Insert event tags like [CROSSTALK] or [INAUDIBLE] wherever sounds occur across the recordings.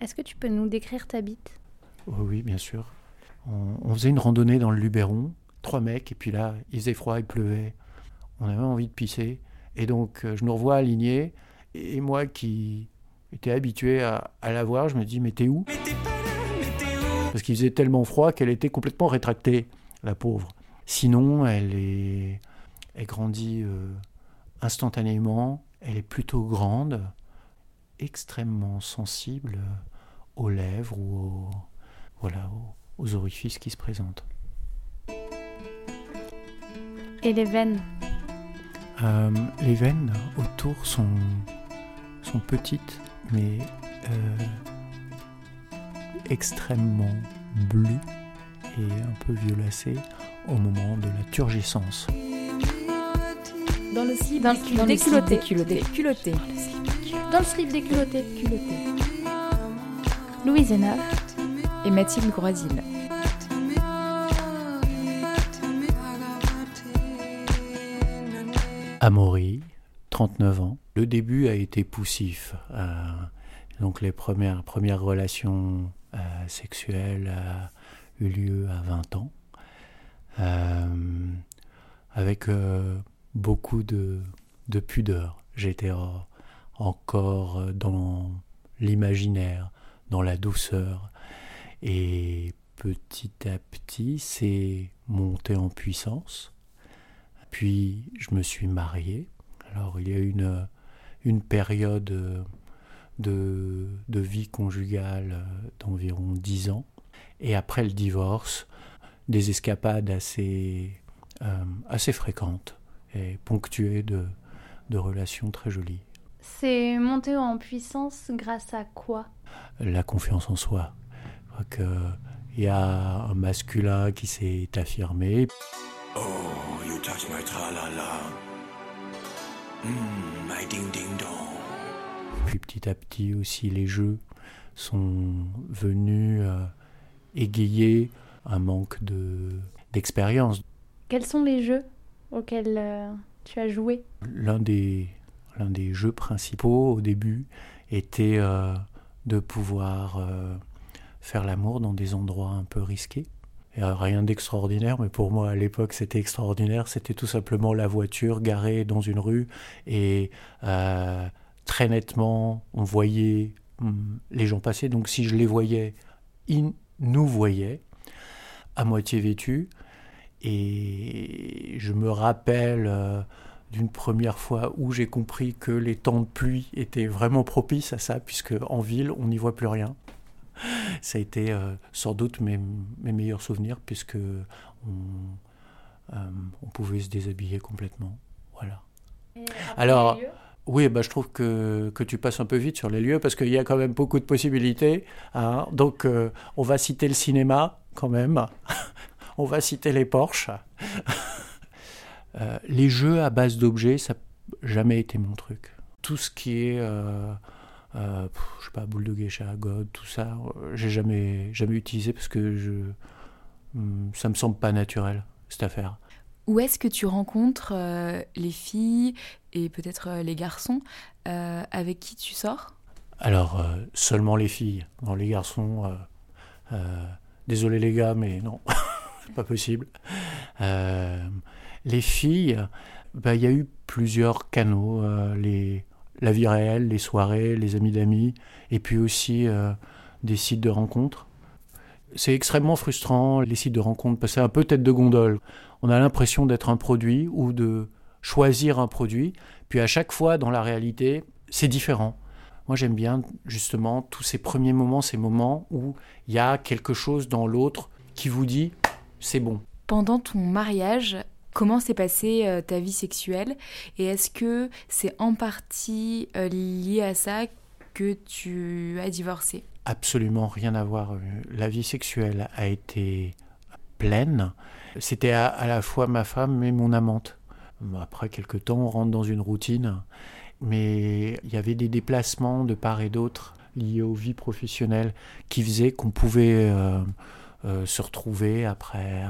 Est-ce que tu peux nous décrire ta bite? Oui, bien sûr. On, faisait une randonnée dans le Luberon, trois mecs, et puis là, il faisait froid, il pleuvait. On avait envie de pisser. Et donc, euh, je nous revois aligné, et moi qui étais habitué à, la voir, je me dis, mais t'es où? Parce qu'il faisait tellement froid qu'elle était complètement rétractée, la pauvre. Sinon, elle est, elle grandit euh, instantanément, elle est plutôt grande, extrêmement sensible aux lèvres ou aux, voilà, aux, orifices qui se présentent. Et les veines? Euh, Les veines autour sont, sont petites, mais euh, extrêmement bleues et un peu violacées au moment de la turgescence. Dans le slip, dans le des culottés. Culotté. Dans le slip des culottés. Culotté. Louise Hénard et Mathilde Groisil. Amaury, 39 ans. Le début a été poussif. Euh, donc les premières, premières relations euh, sexuelles ont eu lieu à 20 ans. Euh, avec beaucoup de, de pudeur. J'étais encore dans l'imaginaire, dans la douceur. Et petit à petit, c'est monté en puissance. Puis je me suis marié. Alors il y a une, une période de, de vie conjugale d'environ dix ans. Et après le divorce, des escapades assez, euh, assez fréquentes et ponctuées de, de relations très jolies. C'est monté en puissance grâce à quoi? La confiance en soi. Il y a un masculin qui s'est affirmé. Oh, you touch my tralala. Mm, my ding ding dong. Puis petit à petit aussi, les jeux sont venus euh, égayer un manque de, d'expérience. Quels sont les jeux auxquels euh, tu as joué? L'un des l'un des jeux principaux au début était euh, de pouvoir euh, faire l'amour dans des endroits un peu risqués. Et, rien d'extraordinaire, mais pour moi à l'époque c'était extraordinaire. C'était tout simplement la voiture garée dans une rue et euh, très nettement on voyait hum, les gens passer. Donc si je les voyais, ils nous voyaient à moitié vêtus. Et je me rappelle d'une première fois où j'ai compris que les temps de pluie étaient vraiment propices à ça, puisque en ville, on n'y voit plus rien. Ça a été euh, sans doute mes, meilleurs souvenirs, puisque on, euh, on, pouvait se déshabiller complètement. Voilà. Alors, oui, bah, je trouve que, que, tu passes un peu vite sur les lieux, parce qu'il y a quand même beaucoup de possibilités. Hein. Donc, euh, on va citer le cinéma, quand même. [LAUGHS] on va citer les Porsche. [LAUGHS] Euh, les jeux à base d'objets, ça n'a jamais été mon truc. Tout ce qui est, euh, euh, je sais pas, boule de geisha, god, tout ça, j'ai jamais, jamais utilisé parce que je, hmm, ça me semble pas naturel, cette affaire. Où est-ce que tu rencontres les filles et peut-être les garçons avec qui tu sors? Alors, seulement les filles. Dans les garçons, désolé les gars, mais non, [LAUGHS] c'est pas possible. Les filles, bah, il y a eu plusieurs canaux, euh, la vie réelle, les soirées, les amis d'amis, et puis aussi euh, des sites de rencontres. C'est extrêmement frustrant, les sites de rencontres, parce que c'est un peu tête de gondole. On a l'impression d'être un produit ou de choisir un produit, puis à chaque fois, dans la réalité, c'est différent. Moi, j'aime bien justement tous ces premiers moments, ces moments où il y a quelque chose dans l'autre qui vous dit c'est bon. Pendant ton mariage, Comment s'est passée euh, ta vie sexuelle et est-ce que c'est en partie euh, lié à ça que tu as divorcé? Absolument rien à voir. Euh, la vie sexuelle a été pleine. C'était à, la fois ma femme et mon amante. Après quelques temps, on rentre dans une routine, mais il y avait des déplacements de part et d'autre liés aux vies professionnelles qui faisaient qu'on pouvait se retrouver après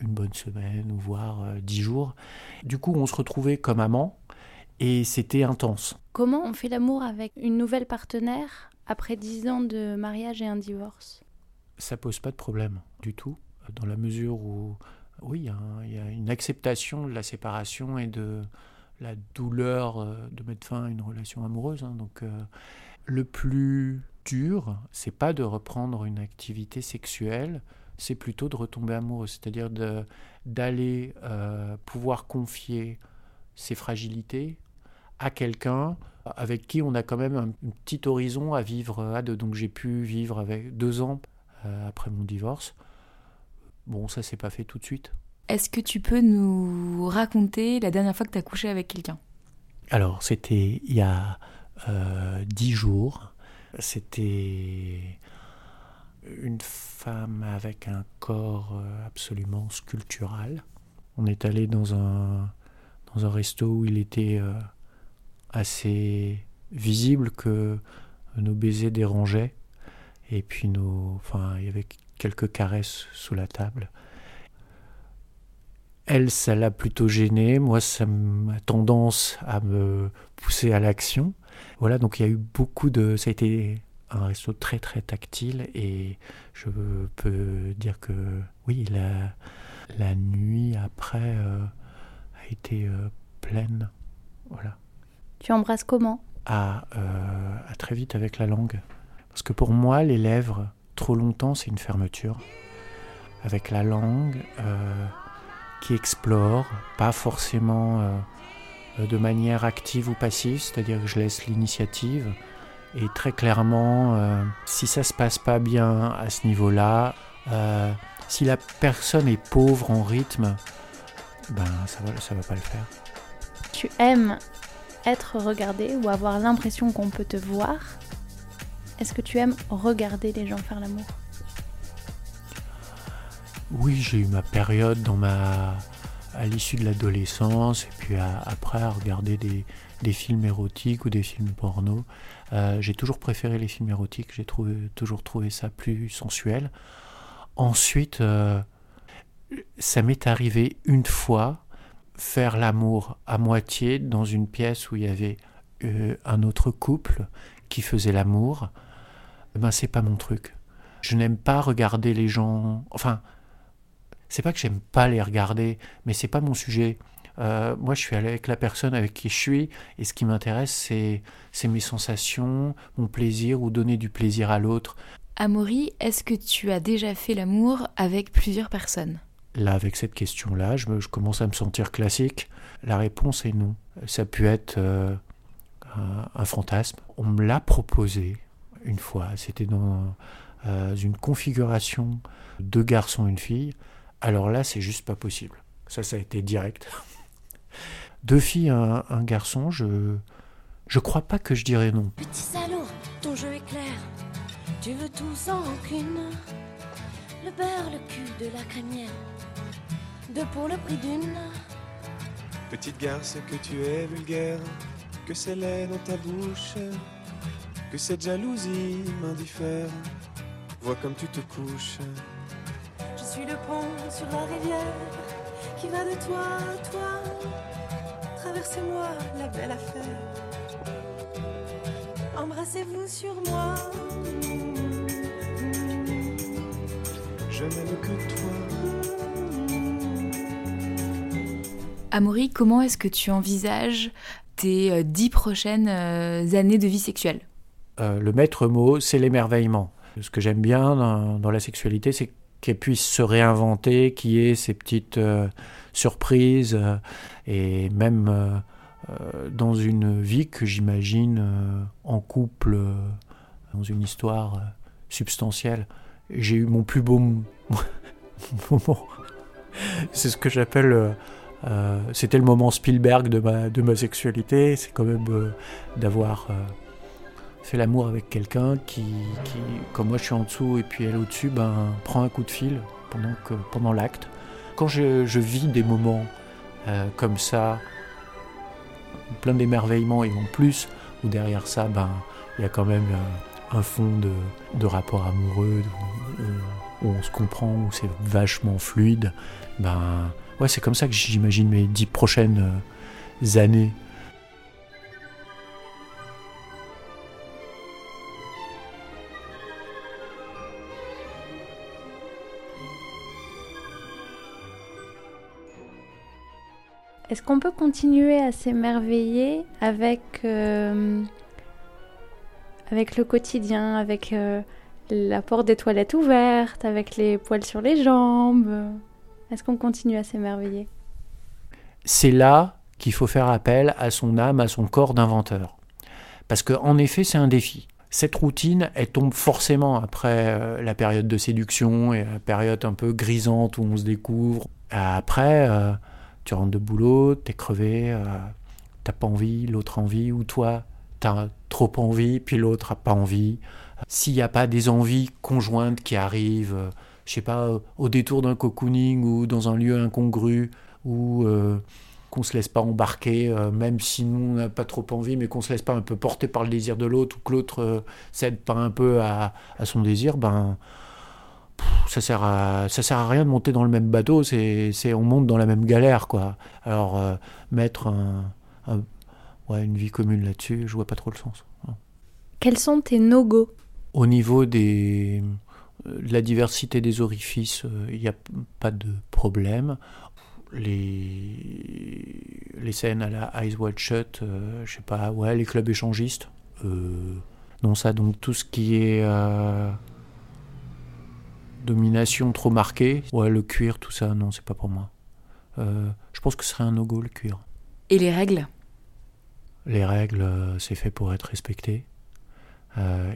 une bonne semaine, voire euh, dix jours. Du coup, on se retrouvait comme amants et c'était intense. Comment on fait l'amour avec une nouvelle partenaire après dix ans de mariage et un divorce? Ça pose pas de problème du tout, dans la mesure où, oui, il y, a une acceptation de la séparation et de la douleur euh, de mettre fin à une relation amoureuse. Hein. donc, euh, le plus dur, c'est pas de reprendre une activité sexuelle, c'est plutôt de retomber amoureux, c'est-à-dire d'aller euh, pouvoir confier ses fragilités à quelqu'un avec qui on a quand même un, petit horizon à vivre à deux. Donc j'ai pu vivre avec deux ans euh, après mon divorce. Bon, ça s'est pas fait tout de suite. Est-ce que tu peux nous raconter la dernière fois que tu as couché avec quelqu'un? Alors, c'était il y a euh, dix jours. C'était une femme avec un corps euh, absolument sculptural. On est allé dans un, dans un resto où il était euh, assez visible que nos baisers dérangeaient. Et puis nos, enfin, il y avait quelques caresses sous la table. Elle, ça l'a plutôt gêné. Moi, ça m'a tendance à me pousser à l'action. Voilà, donc il y a eu beaucoup de. Ça a été un resto très très tactile et je peux dire que oui, la, la nuit après euh, a été euh, pleine. Voilà. Tu embrasses comment? À, euh, à très vite avec la langue. Parce que pour moi, les lèvres, trop longtemps, c'est une fermeture. Avec la langue qui explore, pas forcément de manière active ou passive, c'est-à-dire que je laisse l'initiative et très clairement, euh, si ça se passe pas bien à ce niveau-là, euh, si la personne est pauvre en rythme, ben ça va, ça va pas le faire. Tu aimes être regardé ou avoir l'impression qu'on peut te voir? Est-ce que tu aimes regarder les gens faire l'amour? Oui, j'ai eu ma période dans ma à l'issue de l'adolescence et puis après à regarder des, films érotiques ou des films porno. Euh, j'ai toujours préféré les films érotiques, j'ai toujours trouvé ça plus sensuel. Ensuite, euh, ça m'est arrivé une fois faire l'amour à moitié dans une pièce où il y avait euh, un autre couple qui faisait l'amour. Ben c'est pas mon truc. Je n'aime pas regarder les gens. Enfin, c'est pas que j'aime pas les regarder, mais c'est pas mon sujet. Euh, moi, je suis avec la personne avec qui je suis, et ce qui m'intéresse, c'est, mes sensations, mon plaisir ou donner du plaisir à l'autre. Amaury, est-ce que tu as déjà fait l'amour avec plusieurs personnes? Là, avec cette question-là, je, commence à me sentir classique. La réponse est non. Ça peut être euh, un, fantasme. On me l'a proposé une fois. C'était dans euh, une configuration deux garçons, une fille. Alors là, c'est juste pas possible. Ça, ça a été direct. [LAUGHS] Deux filles, un, un garçon, je. Je crois pas que je dirais non. Petit salaud, ton jeu est clair. Tu veux tout sans aucune. Le beurre, le cul de la crémière. Deux pour le prix d'une. Petite garce, que tu es vulgaire. Que c'est laid dans ta bouche. Que cette jalousie m'indiffère. Vois comme tu te couches. Je suis le pont sur la rivière qui va de toi à toi. Traversez-moi la belle affaire. Embrassez-vous sur moi. Je n'aime que toi. Amaury, comment est-ce que tu envisages tes euh, dix prochaines euh, années de vie sexuelle? Euh, Le maître mot, c'est l'émerveillement. Ce que j'aime bien dans, dans la sexualité, c'est qu'elle puisse se réinventer, qui ait ses petites euh, surprises, euh, et même euh, dans une vie que j'imagine en couple, dans une histoire substantielle. J'ai eu mon plus beau [LAUGHS] moment. C'est ce que j'appelle... C'était le moment Spielberg de ma sexualité. C'est quand même d'avoir fait l'amour avec quelqu'un qui, comme moi je suis en dessous et puis elle au-dessus, ben, prend un coup de fil pendant, pendant l'acte. Quand je, vis des moments euh, comme ça, plein d'émerveillement et en plus, où derrière ça, ben, il y a quand même euh, un fond de, de rapport amoureux, où, on se comprend, où c'est vachement fluide, ben, ouais, c'est comme ça que j'imagine mes dix prochaines euh, années Est-ce qu'on peut continuer à s'émerveiller avec, euh, avec le quotidien, avec euh, la porte des toilettes ouverte, avec les poils sur les jambes? Est-ce qu'on continue à s'émerveiller? C'est là qu'il faut faire appel à son âme, à son corps d'inventeur. Parce qu'en effet, c'est un défi. Cette routine, elle tombe forcément après euh, la période de séduction et la période un peu grisante où on se découvre. Après, tu rentres de boulot, t'es crevé, euh, t'as pas envie, l'autre envie, ou toi, t'as trop envie, puis l'autre a pas envie. S'il n'y a pas des envies conjointes qui arrivent, je sais pas, au détour d'un cocooning ou dans un lieu incongru, ou qu'on se laisse pas embarquer, euh, même si nous on n'a pas trop envie, mais qu'on se laisse pas un peu porter par le désir de l'autre ou que l'autre euh, cède pas un peu à, son désir, ben ça sert à ça sert à rien de monter dans le même bateau. C'est on monte dans la même galère quoi. Alors euh, mettre un, ouais, une vie commune là-dessus, je vois pas trop le sens. Quels sont tes no-go? Au niveau des la diversité des orifices, il n'y a pas de problème les, les scènes à la Eyes Wide Shut, euh, je sais pas, ouais, les clubs échangistes. Euh, non, ça, donc tout ce qui est euh, domination trop marquée, ouais, le cuir, tout ça, non, c'est pas pour moi. je pense que ce serait un no-go, le cuir. Et les règles? Les règles, c'est fait pour être respecté.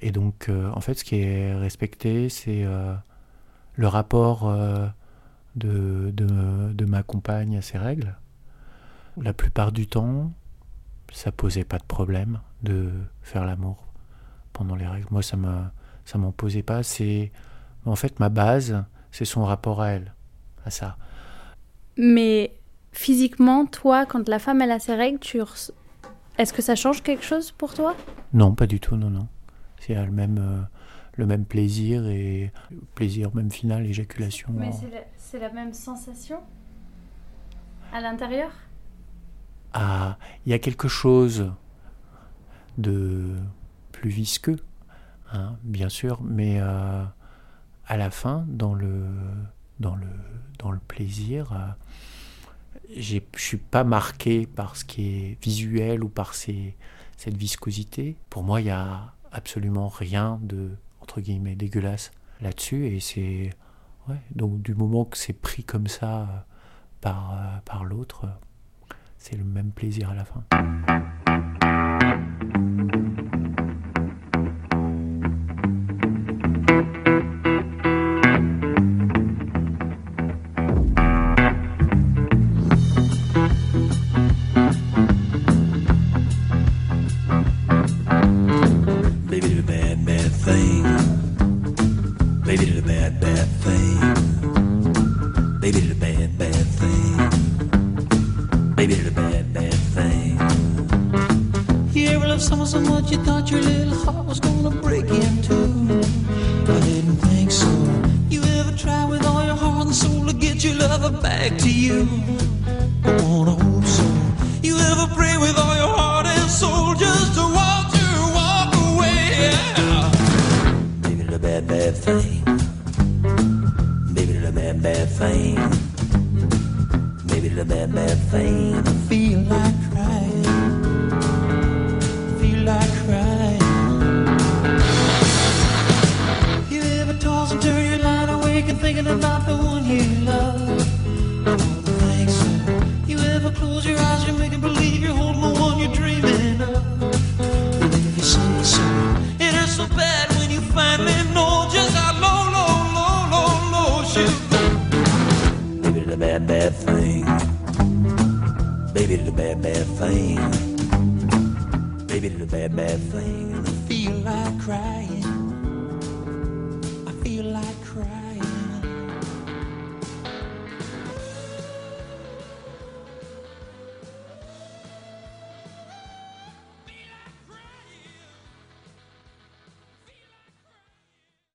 et donc, en fait, ce qui est respecté, c'est le rapport de, de, ma compagne à ses règles. La plupart du temps, ça posait pas de problème de faire l'amour pendant les règles. Moi, ça ça m'en posait pas. C'est en fait ma base, c'est son rapport à elle, à ça. Mais physiquement, toi, quand la femme elle a ses règles, tu est-ce que ça change quelque chose pour toi? Non, pas du tout, non, non. C'est le même, euh, le même plaisir et plaisir même final, éjaculation. Mais c'est la même sensation? À l'intérieur? Ah, il y a quelque chose de plus visqueux, hein, bien sûr, mais euh, à la fin, dans le, dans le, dans le plaisir, euh, je ne suis pas marqué par ce qui est visuel ou par cette viscosité. Pour moi, il n'y a absolument rien de, entre guillemets, dégueulasse là-dessus, et c'est donc du moment que c'est pris comme ça euh, par, euh, par l'autre, c'est le même plaisir à la fin. Love someone so much you thought your little heart was gonna break in two. I didn't think so. You ever try with all your heart and soul to get your lover back to you? I wanna hope so. You ever pray with all your heart and soul just to watch her walk away? Maybe it's the bad, bad thing. Maybe it's a bad, bad thing. Baby, the bad, bad thing. I feel like crying. You ever toss and turn, you're lying awake and thinking about the one you love. You ever close your eyes, you're making believe you're holding the one you're dreaming of. And you it hurts so bad when you finally know just how low, low, low, low, low. Baby, it's a bad, bad thing. Baby, it's a bad, bad thing bad, bad thing, and I feel like crying.